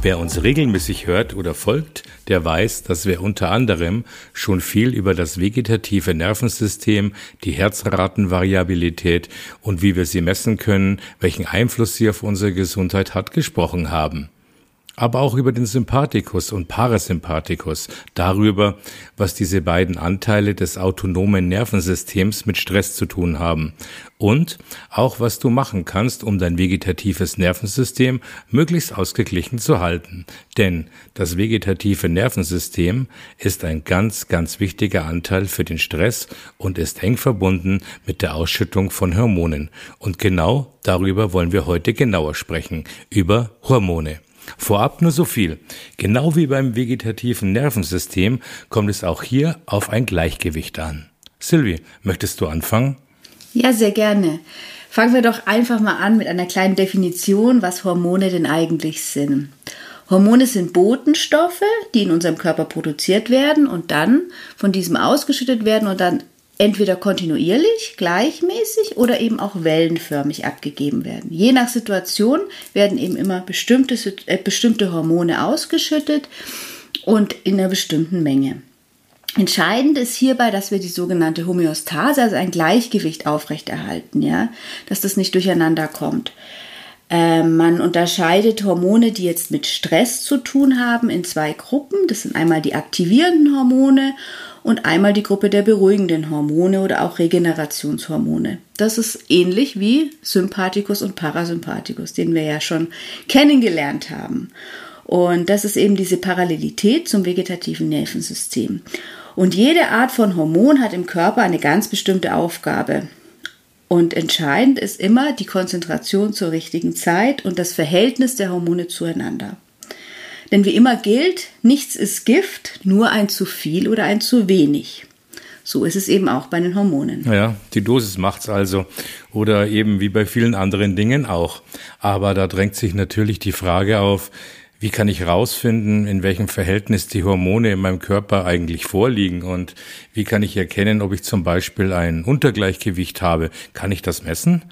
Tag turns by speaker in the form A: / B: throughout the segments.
A: Wer uns regelmäßig hört oder folgt, der weiß, dass wir unter anderem schon viel über das vegetative Nervensystem, die Herzratenvariabilität und wie wir sie messen können, welchen Einfluss sie auf unsere Gesundheit hat, gesprochen haben aber auch über den Sympathikus und Parasympathikus, darüber, was diese beiden Anteile des autonomen Nervensystems mit Stress zu tun haben und auch was du machen kannst, um dein vegetatives Nervensystem möglichst ausgeglichen zu halten. Denn das vegetative Nervensystem ist ein ganz, ganz wichtiger Anteil für den Stress und ist eng verbunden mit der Ausschüttung von Hormonen. Und genau darüber wollen wir heute genauer sprechen, über Hormone. Vorab nur so viel. Genau wie beim vegetativen Nervensystem kommt es auch hier auf ein Gleichgewicht an. Sylvie, möchtest du anfangen?
B: Ja, sehr gerne. Fangen wir doch einfach mal an mit einer kleinen Definition, was Hormone denn eigentlich sind. Hormone sind Botenstoffe, die in unserem Körper produziert werden und dann von diesem ausgeschüttet werden und dann entweder kontinuierlich, gleichmäßig oder eben auch wellenförmig abgegeben werden. Je nach Situation werden eben immer bestimmte, äh, bestimmte Hormone ausgeschüttet und in einer bestimmten Menge. Entscheidend ist hierbei, dass wir die sogenannte Homöostase, also ein Gleichgewicht aufrechterhalten, ja, dass das nicht durcheinander kommt. Äh, man unterscheidet Hormone, die jetzt mit Stress zu tun haben, in zwei Gruppen. Das sind einmal die aktivierenden Hormone und einmal die Gruppe der beruhigenden Hormone oder auch Regenerationshormone. Das ist ähnlich wie Sympathikus und Parasympathikus, den wir ja schon kennengelernt haben. Und das ist eben diese Parallelität zum vegetativen Nervensystem. Und jede Art von Hormon hat im Körper eine ganz bestimmte Aufgabe. Und entscheidend ist immer die Konzentration zur richtigen Zeit und das Verhältnis der Hormone zueinander. Denn wie immer gilt, nichts ist Gift, nur ein zu viel oder ein zu wenig. So ist es eben auch bei den Hormonen.
A: Ja, die Dosis macht's also. Oder eben wie bei vielen anderen Dingen auch. Aber da drängt sich natürlich die Frage auf, wie kann ich herausfinden, in welchem Verhältnis die Hormone in meinem Körper eigentlich vorliegen? Und wie kann ich erkennen, ob ich zum Beispiel ein Untergleichgewicht habe? Kann ich das messen?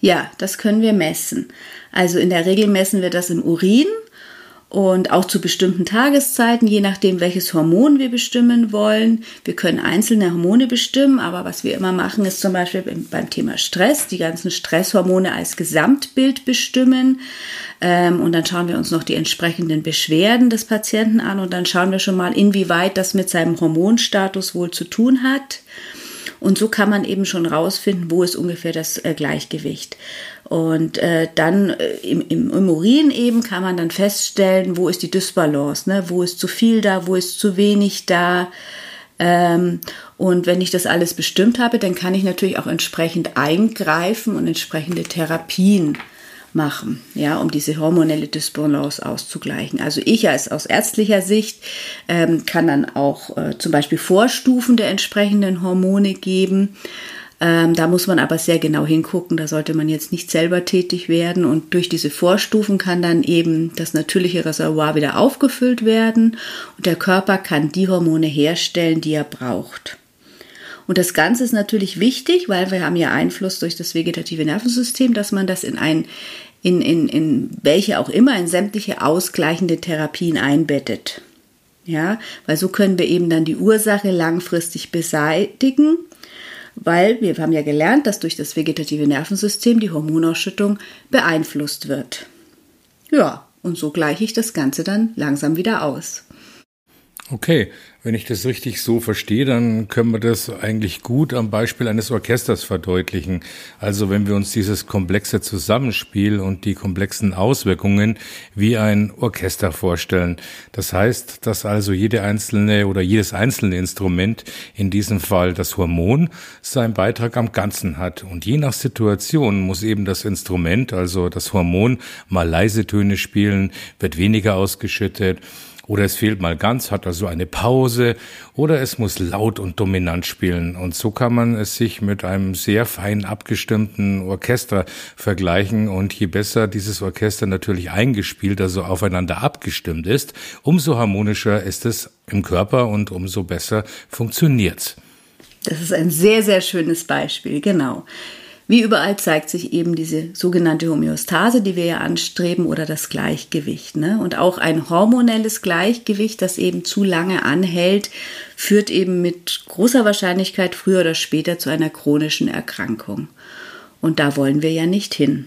B: Ja, das können wir messen. Also in der Regel messen wir das im Urin und auch zu bestimmten Tageszeiten, je nachdem, welches Hormon wir bestimmen wollen. Wir können einzelne Hormone bestimmen, aber was wir immer machen, ist zum Beispiel beim Thema Stress die ganzen Stresshormone als Gesamtbild bestimmen. Ähm, und dann schauen wir uns noch die entsprechenden Beschwerden des Patienten an und dann schauen wir schon mal, inwieweit das mit seinem Hormonstatus wohl zu tun hat. Und so kann man eben schon rausfinden, wo ist ungefähr das äh, Gleichgewicht. Und äh, dann äh, im, im, im Urin eben kann man dann feststellen, wo ist die Dysbalance, ne? wo ist zu viel da, wo ist zu wenig da. Ähm, und wenn ich das alles bestimmt habe, dann kann ich natürlich auch entsprechend eingreifen und entsprechende Therapien machen, ja, um diese hormonelle Dysbalance auszugleichen. Also ich als aus ärztlicher Sicht ähm, kann dann auch äh, zum Beispiel Vorstufen der entsprechenden Hormone geben. Ähm, da muss man aber sehr genau hingucken. Da sollte man jetzt nicht selber tätig werden. Und durch diese Vorstufen kann dann eben das natürliche Reservoir wieder aufgefüllt werden. Und der Körper kann die Hormone herstellen, die er braucht. Und das Ganze ist natürlich wichtig, weil wir haben ja Einfluss durch das vegetative Nervensystem, dass man das in ein, in, in, in welche auch immer, in sämtliche ausgleichende Therapien einbettet. Ja, weil so können wir eben dann die Ursache langfristig beseitigen, weil wir haben ja gelernt, dass durch das vegetative Nervensystem die Hormonausschüttung beeinflusst wird. Ja, und so gleiche ich das Ganze dann langsam wieder aus.
A: Okay, wenn ich das richtig so verstehe, dann können wir das eigentlich gut am Beispiel eines Orchesters verdeutlichen. Also wenn wir uns dieses komplexe Zusammenspiel und die komplexen Auswirkungen wie ein Orchester vorstellen. Das heißt, dass also jede einzelne oder jedes einzelne Instrument, in diesem Fall das Hormon, seinen Beitrag am Ganzen hat. Und je nach Situation muss eben das Instrument, also das Hormon, mal leise Töne spielen, wird weniger ausgeschüttet oder es fehlt mal ganz, hat also eine Pause oder es muss laut und dominant spielen. Und so kann man es sich mit einem sehr fein abgestimmten Orchester vergleichen. Und je besser dieses Orchester natürlich eingespielt, also aufeinander abgestimmt ist, umso harmonischer ist es im Körper und umso besser funktioniert's.
B: Das ist ein sehr, sehr schönes Beispiel, genau. Wie überall zeigt sich eben diese sogenannte Homöostase, die wir ja anstreben, oder das Gleichgewicht. Ne? Und auch ein hormonelles Gleichgewicht, das eben zu lange anhält, führt eben mit großer Wahrscheinlichkeit früher oder später zu einer chronischen Erkrankung. Und da wollen wir ja nicht hin.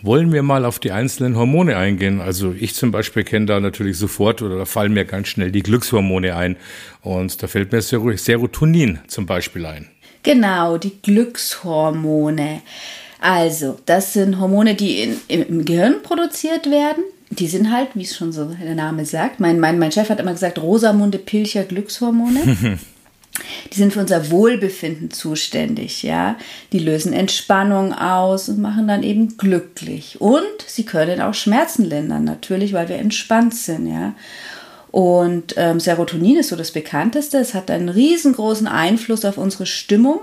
A: Wollen wir mal auf die einzelnen Hormone eingehen? Also ich zum Beispiel kenne da natürlich sofort oder da fallen mir ganz schnell die Glückshormone ein. Und da fällt mir Serotonin zum Beispiel ein.
B: Genau, die Glückshormone. Also, das sind Hormone, die in, im Gehirn produziert werden. Die sind halt, wie es schon so der Name sagt, mein, mein, mein Chef hat immer gesagt, Rosamunde Pilcher Glückshormone. Die sind für unser Wohlbefinden zuständig, ja. Die lösen Entspannung aus und machen dann eben glücklich. Und sie können auch Schmerzen lindern, natürlich, weil wir entspannt sind, ja. Und ähm, Serotonin ist so das bekannteste. Es hat einen riesengroßen Einfluss auf unsere Stimmung.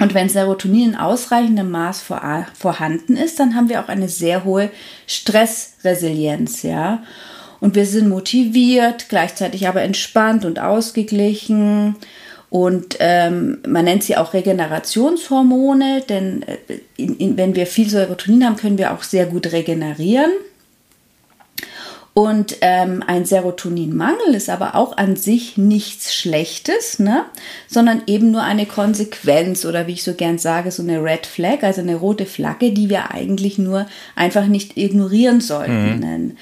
B: Und wenn Serotonin in ausreichendem Maß vor, vorhanden ist, dann haben wir auch eine sehr hohe Stressresilienz, ja. Und wir sind motiviert, gleichzeitig aber entspannt und ausgeglichen. Und ähm, man nennt sie auch Regenerationshormone, denn äh, in, in, wenn wir viel Serotonin haben, können wir auch sehr gut regenerieren. Und ähm, ein Serotoninmangel ist aber auch an sich nichts Schlechtes, ne? sondern eben nur eine Konsequenz oder wie ich so gern sage, so eine Red Flag, also eine rote Flagge, die wir eigentlich nur einfach nicht ignorieren sollten. Mhm.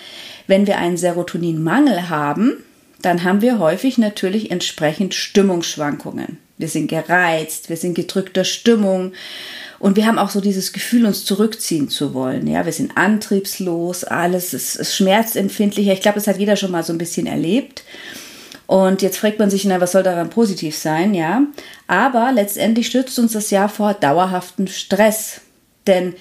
B: Wenn wir einen Serotoninmangel haben, dann haben wir häufig natürlich entsprechend Stimmungsschwankungen. Wir sind gereizt, wir sind gedrückter Stimmung, und wir haben auch so dieses Gefühl, uns zurückziehen zu wollen. Ja, wir sind antriebslos, alles ist, ist schmerzempfindlicher. Ich glaube, das hat jeder schon mal so ein bisschen erlebt. Und jetzt fragt man sich, na, was soll daran positiv sein, ja? Aber letztendlich stützt uns das ja vor dauerhaften Stress. Denn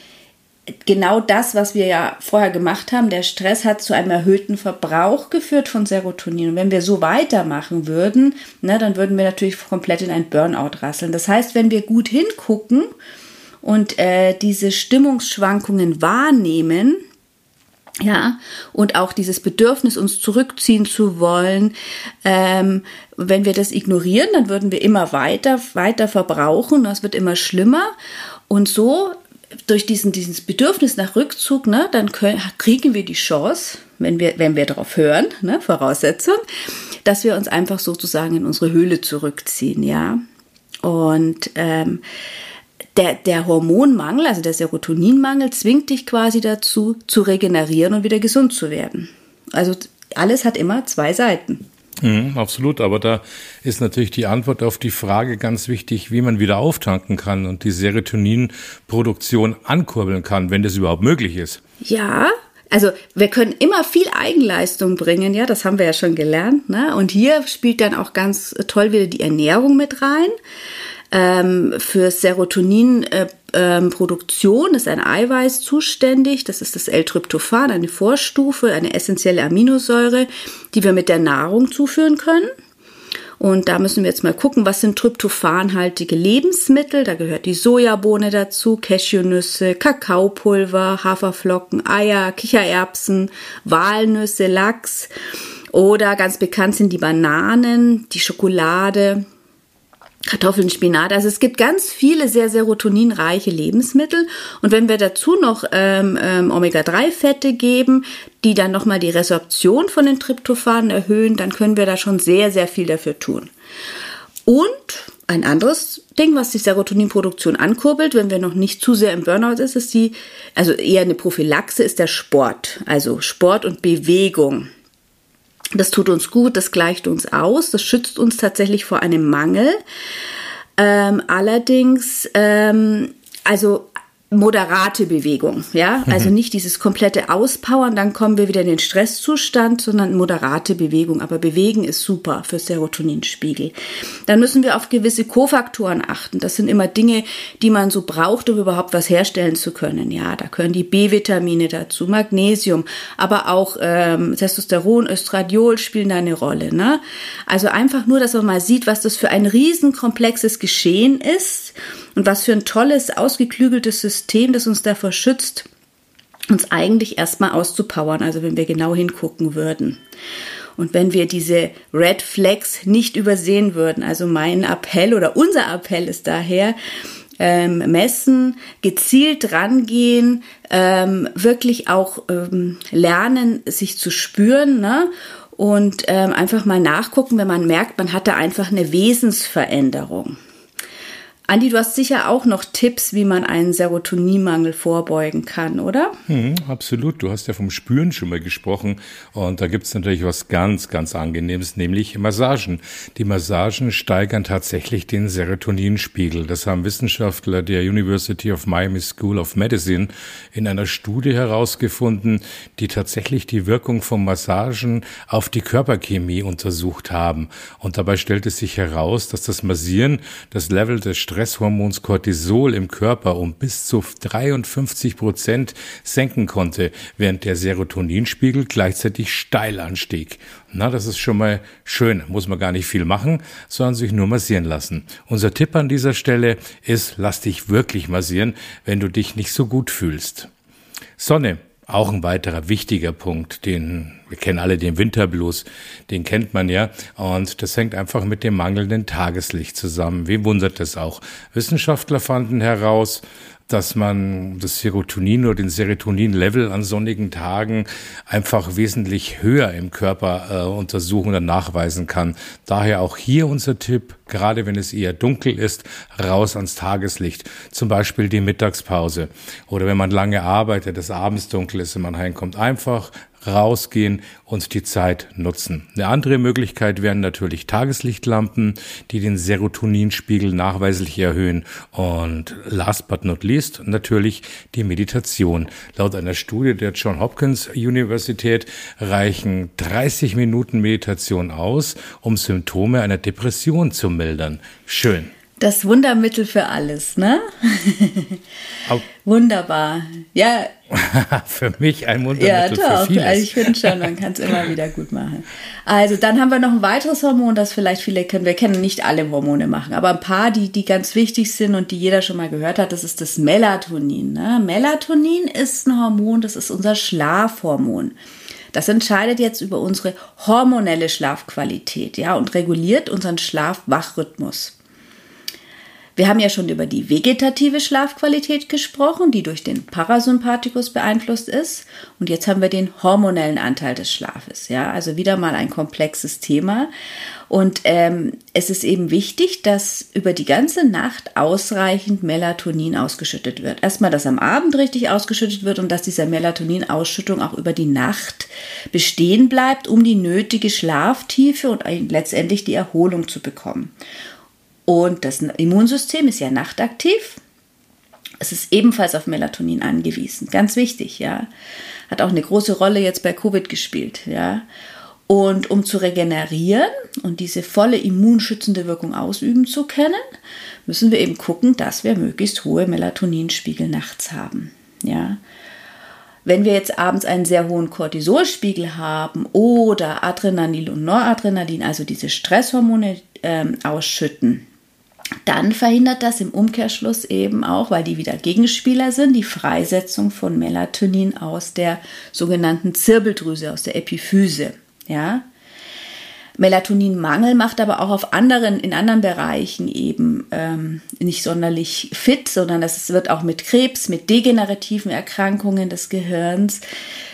B: genau das, was wir ja vorher gemacht haben, der Stress hat zu einem erhöhten Verbrauch geführt von Serotonin. Und wenn wir so weitermachen würden, ne, dann würden wir natürlich komplett in ein Burnout rasseln. Das heißt, wenn wir gut hingucken, und äh, diese Stimmungsschwankungen wahrnehmen, ja, und auch dieses Bedürfnis, uns zurückziehen zu wollen, ähm, wenn wir das ignorieren, dann würden wir immer weiter, weiter verbrauchen, das wird immer schlimmer. Und so, durch diesen, dieses Bedürfnis nach Rückzug, ne, dann können, kriegen wir die Chance, wenn wir, wenn wir darauf hören, ne, Voraussetzung, dass wir uns einfach sozusagen in unsere Höhle zurückziehen, ja. Und ähm, der, der Hormonmangel, also der Serotoninmangel, zwingt dich quasi dazu, zu regenerieren und wieder gesund zu werden. Also alles hat immer zwei Seiten.
A: Mhm, absolut, aber da ist natürlich die Antwort auf die Frage ganz wichtig, wie man wieder auftanken kann und die Serotoninproduktion ankurbeln kann, wenn das überhaupt möglich ist.
B: Ja, also wir können immer viel Eigenleistung bringen, ja, das haben wir ja schon gelernt. Ne? Und hier spielt dann auch ganz toll wieder die Ernährung mit rein. Ähm, für Serotoninproduktion äh, ähm, ist ein Eiweiß zuständig. Das ist das L-Tryptophan, eine Vorstufe, eine essentielle Aminosäure, die wir mit der Nahrung zuführen können. Und da müssen wir jetzt mal gucken, was sind tryptophanhaltige Lebensmittel. Da gehört die Sojabohne dazu, Cashewnüsse, Kakaopulver, Haferflocken, Eier, Kichererbsen, Walnüsse, Lachs. Oder ganz bekannt sind die Bananen, die Schokolade, Kartoffeln, Spinat. Also es gibt ganz viele sehr serotoninreiche Lebensmittel. Und wenn wir dazu noch ähm, ähm, Omega-3-Fette geben, die dann nochmal die Resorption von den Tryptophanen erhöhen, dann können wir da schon sehr, sehr viel dafür tun. Und ein anderes Ding, was die Serotoninproduktion ankurbelt, wenn wir noch nicht zu sehr im Burnout ist, ist die, also eher eine Prophylaxe, ist der Sport. Also Sport und Bewegung. Das tut uns gut, das gleicht uns aus, das schützt uns tatsächlich vor einem Mangel. Ähm, allerdings, ähm, also moderate Bewegung, ja, also mhm. nicht dieses komplette Auspowern, dann kommen wir wieder in den Stresszustand, sondern moderate Bewegung. Aber Bewegen ist super für Serotoninspiegel. Dann müssen wir auf gewisse Kofaktoren achten. Das sind immer Dinge, die man so braucht, um überhaupt was herstellen zu können. Ja, da können die B-Vitamine dazu, Magnesium, aber auch ähm, Testosteron, Östradiol spielen da eine Rolle. Ne? Also einfach nur, dass man mal sieht, was das für ein riesenkomplexes Geschehen ist und was für ein tolles, ausgeklügeltes System, das uns davor schützt, uns eigentlich erstmal auszupowern, also wenn wir genau hingucken würden. Und wenn wir diese Red Flags nicht übersehen würden, also mein Appell oder unser Appell ist daher, ähm, messen, gezielt rangehen, ähm, wirklich auch ähm, lernen, sich zu spüren ne? und ähm, einfach mal nachgucken, wenn man merkt, man hatte einfach eine Wesensveränderung. Andi, du hast sicher auch noch Tipps, wie man einen Serotoninmangel vorbeugen kann, oder?
A: Hm, absolut. Du hast ja vom Spüren schon mal gesprochen. Und da gibt es natürlich was ganz, ganz Angenehmes, nämlich Massagen. Die Massagen steigern tatsächlich den Serotoninspiegel. Das haben Wissenschaftler der University of Miami School of Medicine in einer Studie herausgefunden, die tatsächlich die Wirkung von Massagen auf die Körperchemie untersucht haben. Und dabei stellte sich heraus, dass das Massieren das Level des Stresshormons Cortisol im Körper um bis zu 53 Prozent senken konnte, während der Serotoninspiegel gleichzeitig steil anstieg. Na, das ist schon mal schön. Muss man gar nicht viel machen, sondern sich nur massieren lassen. Unser Tipp an dieser Stelle ist, lass dich wirklich massieren, wenn du dich nicht so gut fühlst. Sonne auch ein weiterer wichtiger Punkt, den wir kennen alle den Winterblues, den kennt man ja. Und das hängt einfach mit dem mangelnden Tageslicht zusammen. Wie wundert es auch? Wissenschaftler fanden heraus, dass man das Serotonin oder den Serotonin-Level an sonnigen Tagen einfach wesentlich höher im Körper äh, untersuchen oder nachweisen kann. Daher auch hier unser Tipp, gerade wenn es eher dunkel ist, raus ans Tageslicht. Zum Beispiel die Mittagspause. Oder wenn man lange arbeitet, es abends dunkel ist und man heimkommt, einfach rausgehen und die Zeit nutzen. Eine andere Möglichkeit wären natürlich Tageslichtlampen, die den Serotoninspiegel nachweislich erhöhen. Und last but not least natürlich die Meditation. Laut einer Studie der John Hopkins Universität reichen 30 Minuten Meditation aus, um Symptome einer Depression zu mildern. Schön.
B: Das Wundermittel für alles, ne? Wunderbar. Ja.
A: für mich ein Wundermittel ja, doch. für vieles.
B: Also ich finde schon, man kann es immer wieder gut machen. Also dann haben wir noch ein weiteres Hormon, das vielleicht viele kennen. Wir kennen nicht alle Hormone machen, aber ein paar, die, die ganz wichtig sind und die jeder schon mal gehört hat, das ist das Melatonin. Ne? Melatonin ist ein Hormon, das ist unser Schlafhormon. Das entscheidet jetzt über unsere hormonelle Schlafqualität, ja, und reguliert unseren Schlaf-Wach-Rhythmus. Wir haben ja schon über die vegetative Schlafqualität gesprochen, die durch den Parasympathikus beeinflusst ist. Und jetzt haben wir den hormonellen Anteil des Schlafes. Ja, also wieder mal ein komplexes Thema. Und ähm, es ist eben wichtig, dass über die ganze Nacht ausreichend Melatonin ausgeschüttet wird. Erstmal, dass am Abend richtig ausgeschüttet wird und dass diese Melatoninausschüttung auch über die Nacht bestehen bleibt, um die nötige Schlaftiefe und letztendlich die Erholung zu bekommen. Und das Immunsystem ist ja nachtaktiv. Es ist ebenfalls auf Melatonin angewiesen. Ganz wichtig, ja. Hat auch eine große Rolle jetzt bei Covid gespielt, ja. Und um zu regenerieren und diese volle immunschützende Wirkung ausüben zu können, müssen wir eben gucken, dass wir möglichst hohe Melatoninspiegel nachts haben, ja. Wenn wir jetzt abends einen sehr hohen Cortisolspiegel haben oder Adrenalin und Noradrenalin, also diese Stresshormone ähm, ausschütten, dann verhindert das im Umkehrschluss eben auch, weil die wieder Gegenspieler sind, die Freisetzung von Melatonin aus der sogenannten Zirbeldrüse, aus der Epiphyse. Ja? Melatoninmangel macht aber auch auf anderen, in anderen Bereichen eben ähm, nicht sonderlich fit, sondern das wird auch mit Krebs, mit degenerativen Erkrankungen des Gehirns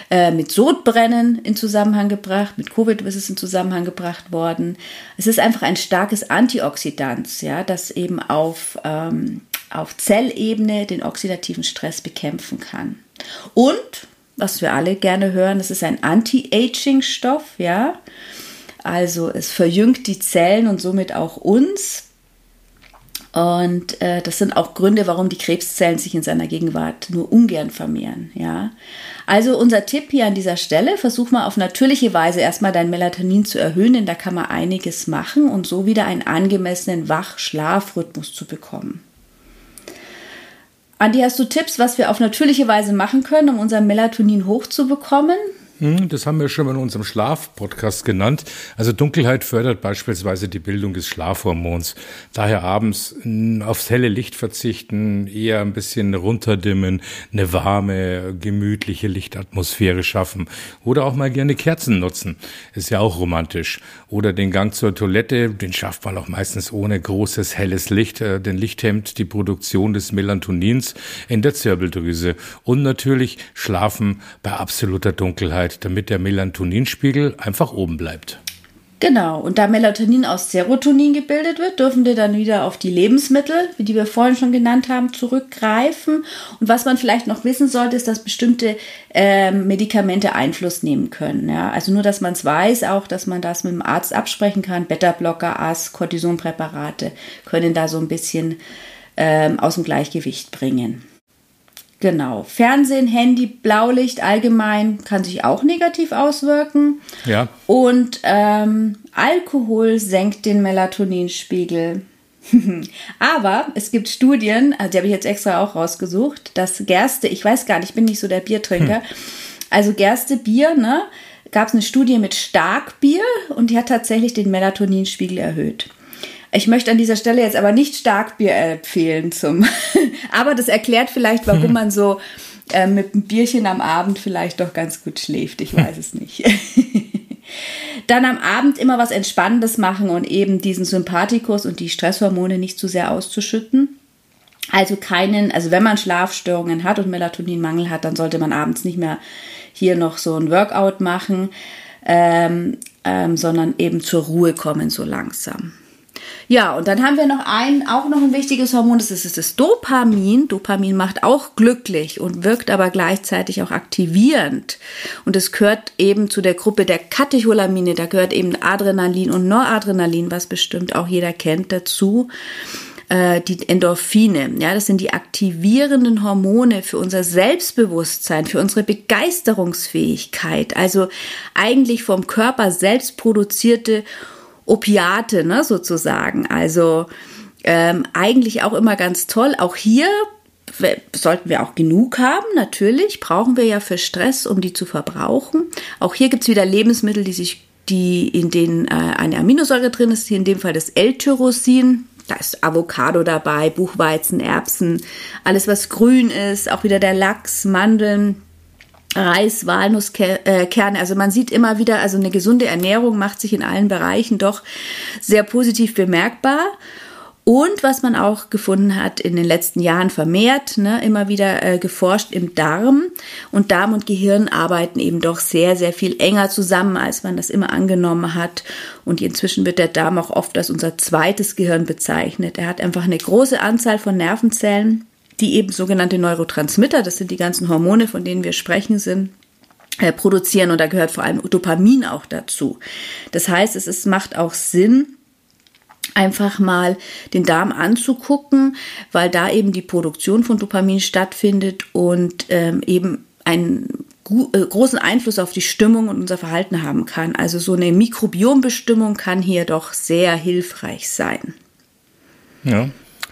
B: äh, mit Sodbrennen in Zusammenhang gebracht, mit Covid ist es in Zusammenhang gebracht worden. Es ist einfach ein starkes Antioxidant, ja, das eben auf, ähm, auf Zellebene den oxidativen Stress bekämpfen kann. Und, was wir alle gerne hören, es ist ein Anti-Aging-Stoff, ja. Also es verjüngt die Zellen und somit auch uns. Und äh, das sind auch Gründe, warum die Krebszellen sich in seiner Gegenwart nur ungern vermehren. Ja? Also unser Tipp hier an dieser Stelle, versuch mal auf natürliche Weise erstmal dein Melatonin zu erhöhen, denn da kann man einiges machen und so wieder einen angemessenen Wach-Schlafrhythmus zu bekommen. Andi, hast du Tipps, was wir auf natürliche Weise machen können, um unser Melatonin hochzubekommen?
A: Hm, das haben wir schon mal in unserem Schlaf-Podcast genannt. Also Dunkelheit fördert beispielsweise die Bildung des Schlafhormons. Daher abends hm, aufs helle Licht verzichten, eher ein bisschen runterdimmen, eine warme, gemütliche Lichtatmosphäre schaffen. Oder auch mal gerne Kerzen nutzen. Ist ja auch romantisch. Oder den Gang zur Toilette, den schafft man auch meistens ohne großes helles Licht. Äh, denn Licht hemmt die Produktion des Melatonins in der Zirbeldrüse. Und natürlich schlafen bei absoluter Dunkelheit Zeit, damit der Melatoninspiegel einfach oben bleibt.
B: Genau, und da Melatonin aus Serotonin gebildet wird, dürfen wir dann wieder auf die Lebensmittel, wie die wir vorhin schon genannt haben, zurückgreifen. Und was man vielleicht noch wissen sollte, ist, dass bestimmte äh, Medikamente Einfluss nehmen können. Ja? Also nur, dass man es weiß, auch, dass man das mit dem Arzt absprechen kann. Beta-Blocker, AS, Cortisonpräparate können da so ein bisschen ähm, aus dem Gleichgewicht bringen. Genau. Fernsehen, Handy, Blaulicht allgemein kann sich auch negativ auswirken.
A: Ja.
B: Und ähm, Alkohol senkt den Melatoninspiegel. Aber es gibt Studien, also die habe ich jetzt extra auch rausgesucht, dass Gerste, ich weiß gar nicht, ich bin nicht so der Biertrinker, hm. also Gerste Bier, ne, gab es eine Studie mit Starkbier und die hat tatsächlich den Melatoninspiegel erhöht. Ich möchte an dieser Stelle jetzt aber nicht Starkbier empfehlen zum, aber das erklärt vielleicht, warum man so äh, mit einem Bierchen am Abend vielleicht doch ganz gut schläft. Ich weiß es nicht. Dann am Abend immer was Entspannendes machen und eben diesen Sympathikus und die Stresshormone nicht zu sehr auszuschütten. Also keinen, also wenn man Schlafstörungen hat und Melatoninmangel hat, dann sollte man abends nicht mehr hier noch so ein Workout machen, ähm, ähm, sondern eben zur Ruhe kommen so langsam. Ja, und dann haben wir noch ein, auch noch ein wichtiges Hormon, das ist das Dopamin. Dopamin macht auch glücklich und wirkt aber gleichzeitig auch aktivierend. Und es gehört eben zu der Gruppe der Katecholamine, da gehört eben Adrenalin und Noradrenalin, was bestimmt auch jeder kennt, dazu äh, die Endorphine. Ja, das sind die aktivierenden Hormone für unser Selbstbewusstsein, für unsere Begeisterungsfähigkeit. Also eigentlich vom Körper selbst produzierte Opiate, ne, sozusagen. Also ähm, eigentlich auch immer ganz toll. Auch hier sollten wir auch genug haben, natürlich. Brauchen wir ja für Stress, um die zu verbrauchen. Auch hier gibt es wieder Lebensmittel, die sich, die, in denen äh, eine Aminosäure drin ist, hier in dem Fall das L-Tyrosin. Da ist Avocado dabei, Buchweizen, Erbsen, alles was grün ist, auch wieder der Lachs, Mandeln, Reis, Walnusskerne. Also man sieht immer wieder, also eine gesunde Ernährung macht sich in allen Bereichen doch sehr positiv bemerkbar. Und was man auch gefunden hat in den letzten Jahren vermehrt, ne, immer wieder äh, geforscht im Darm. Und Darm und Gehirn arbeiten eben doch sehr, sehr viel enger zusammen, als man das immer angenommen hat. Und inzwischen wird der Darm auch oft als unser zweites Gehirn bezeichnet. Er hat einfach eine große Anzahl von Nervenzellen die eben sogenannte Neurotransmitter, das sind die ganzen Hormone, von denen wir sprechen, sind, äh, produzieren und da gehört vor allem Dopamin auch dazu. Das heißt, es ist, macht auch Sinn, einfach mal den Darm anzugucken, weil da eben die Produktion von Dopamin stattfindet und ähm, eben einen äh, großen Einfluss auf die Stimmung und unser Verhalten haben kann. Also so eine Mikrobiombestimmung kann hier doch sehr hilfreich sein.
A: Ja,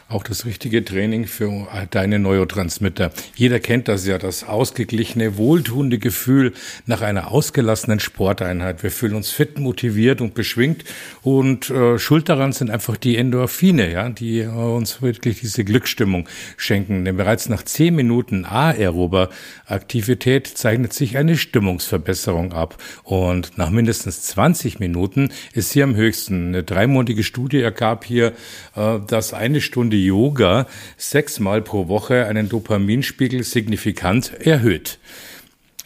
A: auch das richtige Training für deine Neurotransmitter. Jeder kennt das ja, das ausgeglichene, wohltuende Gefühl nach einer ausgelassenen Sporteinheit. Wir fühlen uns fit, motiviert und beschwingt und äh, schuld daran sind einfach die Endorphine, ja, die äh, uns wirklich diese Glücksstimmung schenken. Denn bereits nach zehn Minuten aerober Aktivität zeichnet sich eine Stimmungsverbesserung ab und nach mindestens 20 Minuten ist sie am höchsten. Eine dreimonatige Studie ergab hier, äh, dass eine Stunde Stunde Yoga sechsmal pro Woche einen Dopaminspiegel signifikant erhöht.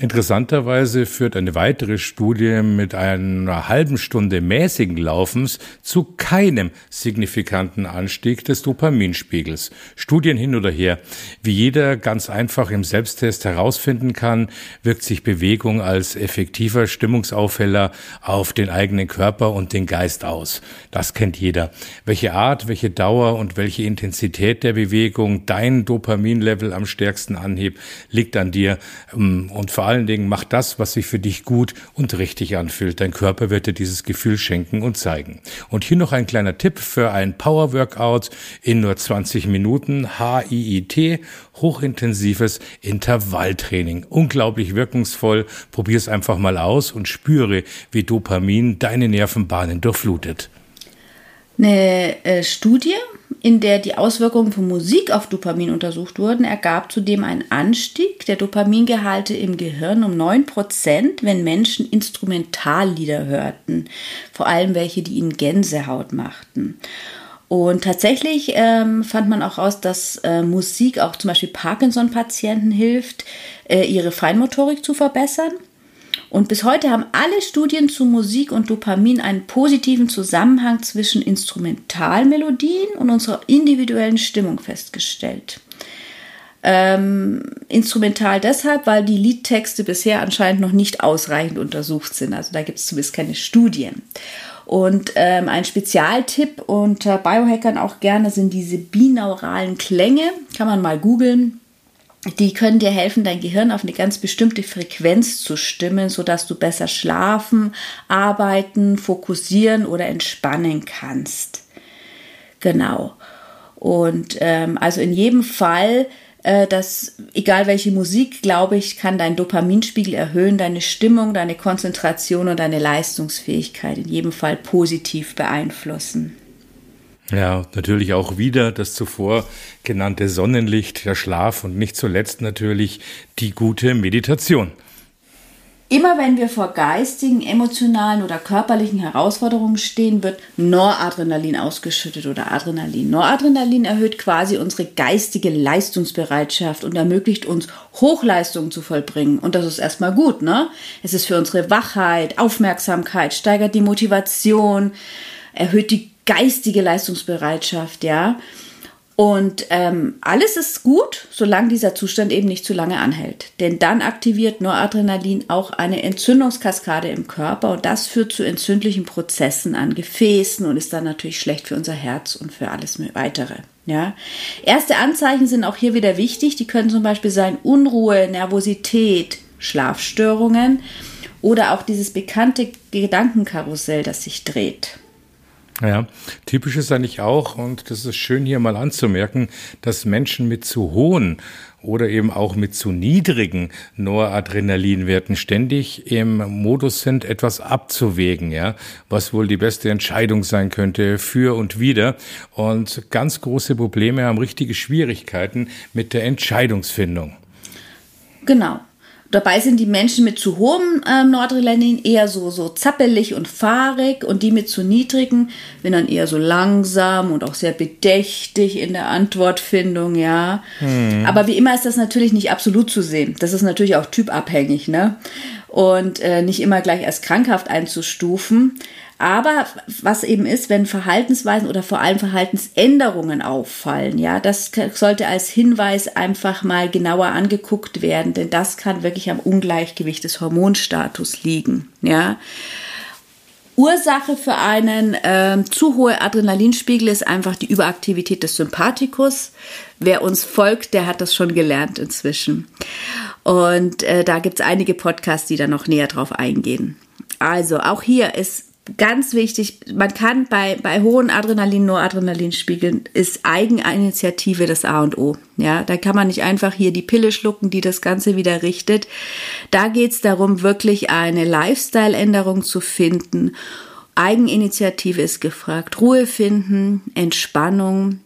A: Interessanterweise führt eine weitere Studie mit einer halben Stunde mäßigen Laufens zu keinem signifikanten Anstieg des Dopaminspiegels. Studien hin oder her. Wie jeder ganz einfach im Selbsttest herausfinden kann, wirkt sich Bewegung als effektiver Stimmungsaufheller auf den eigenen Körper und den Geist aus. Das kennt jeder. Welche Art, welche Dauer und welche Intensität der Bewegung dein Dopaminlevel am stärksten anhebt, liegt an dir ähm, und vor allen Dingen mach das, was sich für dich gut und richtig anfühlt. Dein Körper wird dir dieses Gefühl schenken und zeigen. Und hier noch ein kleiner Tipp für ein Power Workout in nur 20 Minuten. HIIT, hochintensives Intervalltraining. Unglaublich wirkungsvoll. Probier es einfach mal aus und spüre, wie Dopamin deine Nervenbahnen durchflutet.
B: Eine äh, Studie in der die Auswirkungen von Musik auf Dopamin untersucht wurden, ergab zudem einen Anstieg der Dopamingehalte im Gehirn um 9%, wenn Menschen Instrumentallieder hörten, vor allem welche, die ihnen Gänsehaut machten. Und tatsächlich ähm, fand man auch raus, dass äh, Musik auch zum Beispiel Parkinson-Patienten hilft, äh, ihre Feinmotorik zu verbessern. Und bis heute haben alle Studien zu Musik und Dopamin einen positiven Zusammenhang zwischen Instrumentalmelodien und unserer individuellen Stimmung festgestellt. Ähm, instrumental deshalb, weil die Liedtexte bisher anscheinend noch nicht ausreichend untersucht sind. Also da gibt es zumindest keine Studien. Und ähm, ein Spezialtipp unter Biohackern auch gerne sind diese binauralen Klänge. Kann man mal googeln die können dir helfen, dein Gehirn auf eine ganz bestimmte Frequenz zu stimmen, sodass du besser schlafen, arbeiten, fokussieren oder entspannen kannst. Genau. Und ähm, also in jedem Fall, äh, dass egal welche Musik, glaube ich, kann dein Dopaminspiegel erhöhen, deine Stimmung, deine Konzentration und deine Leistungsfähigkeit in jedem Fall positiv beeinflussen.
A: Ja, natürlich auch wieder das zuvor genannte Sonnenlicht, der Schlaf und nicht zuletzt natürlich die gute Meditation.
B: Immer wenn wir vor geistigen, emotionalen oder körperlichen Herausforderungen stehen, wird Noradrenalin ausgeschüttet oder Adrenalin. Noradrenalin erhöht quasi unsere geistige Leistungsbereitschaft und ermöglicht uns, Hochleistungen zu vollbringen. Und das ist erstmal gut, ne? Es ist für unsere Wachheit, Aufmerksamkeit, steigert die Motivation, erhöht die geistige Leistungsbereitschaft, ja. Und ähm, alles ist gut, solange dieser Zustand eben nicht zu lange anhält. Denn dann aktiviert Noradrenalin auch eine Entzündungskaskade im Körper und das führt zu entzündlichen Prozessen an Gefäßen und ist dann natürlich schlecht für unser Herz und für alles weitere. Ja. Erste Anzeichen sind auch hier wieder wichtig. Die können zum Beispiel sein Unruhe, Nervosität, Schlafstörungen oder auch dieses bekannte Gedankenkarussell, das sich dreht.
A: Ja, typisch ist eigentlich auch, und das ist schön hier mal anzumerken, dass Menschen mit zu hohen oder eben auch mit zu niedrigen Noradrenalinwerten ständig im Modus sind, etwas abzuwägen, ja, was wohl die beste Entscheidung sein könnte für und wieder. Und ganz große Probleme haben richtige Schwierigkeiten mit der Entscheidungsfindung.
B: Genau. Dabei sind die Menschen mit zu hohem ähm, Noradrenalin eher so, so zappelig und fahrig und die mit zu niedrigen sind dann eher so langsam und auch sehr bedächtig in der Antwortfindung, ja. Hm. Aber wie immer ist das natürlich nicht absolut zu sehen. Das ist natürlich auch typabhängig, ne? Und äh, nicht immer gleich als krankhaft einzustufen. Aber was eben ist, wenn Verhaltensweisen oder vor allem Verhaltensänderungen auffallen, ja, das sollte als Hinweis einfach mal genauer angeguckt werden, denn das kann wirklich am Ungleichgewicht des Hormonstatus liegen, ja. Ursache für einen äh, zu hohe Adrenalinspiegel ist einfach die Überaktivität des Sympathikus. Wer uns folgt, der hat das schon gelernt inzwischen. Und äh, da gibt es einige Podcasts, die da noch näher drauf eingehen. Also auch hier ist ganz wichtig, man kann bei, bei hohen Adrenalin, Noradrenalinspiegeln, ist Eigeninitiative das A und O. Ja, da kann man nicht einfach hier die Pille schlucken, die das Ganze wieder richtet. Da geht es darum, wirklich eine Lifestyle-Änderung zu finden. Eigeninitiative ist gefragt. Ruhe finden, Entspannung,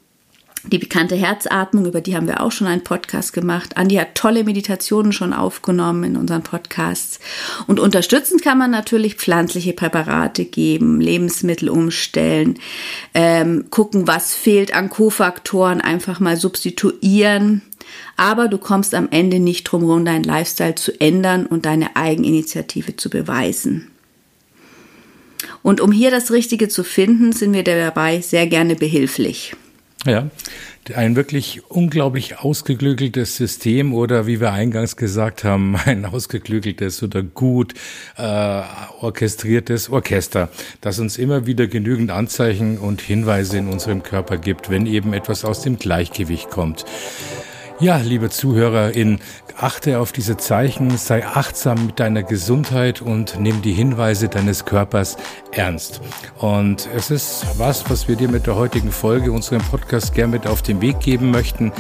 B: die bekannte Herzatmung, über die haben wir auch schon einen Podcast gemacht. Andi hat tolle Meditationen schon aufgenommen in unseren Podcasts. Und unterstützend kann man natürlich pflanzliche Präparate geben, Lebensmittel umstellen, ähm, gucken, was fehlt an Kofaktoren, einfach mal substituieren. Aber du kommst am Ende nicht drum herum, deinen Lifestyle zu ändern und deine Eigeninitiative zu beweisen. Und um hier das Richtige zu finden, sind wir dabei sehr gerne behilflich.
A: Ja, ein wirklich unglaublich ausgeklügeltes System oder wie wir eingangs gesagt haben, ein ausgeklügeltes oder gut äh, orchestriertes Orchester, das uns immer wieder genügend Anzeichen und Hinweise in unserem Körper gibt, wenn eben etwas aus dem Gleichgewicht kommt. Ja, liebe ZuhörerInnen, achte auf diese Zeichen, sei achtsam mit deiner Gesundheit und nimm die Hinweise deines Körpers ernst. Und es ist was, was wir dir mit der heutigen Folge unserem Podcast gern mit auf den Weg geben möchten.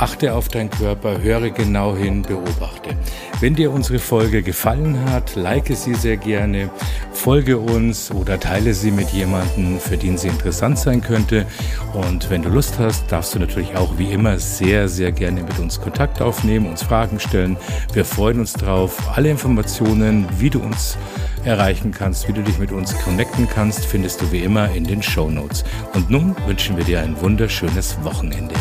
A: Achte auf deinen Körper, höre genau hin, beobachte. Wenn dir unsere Folge gefallen hat, like sie sehr gerne, folge uns oder teile sie mit jemandem, für den sie interessant sein könnte. Und wenn du Lust hast, darfst du natürlich auch wie immer sehr, sehr gerne mit uns Kontakt aufnehmen, uns Fragen stellen. Wir freuen uns drauf. Alle Informationen, wie du uns erreichen kannst, wie du dich mit uns connecten kannst, findest du wie immer in den Show Notes. Und nun wünschen wir dir ein wunderschönes Wochenende.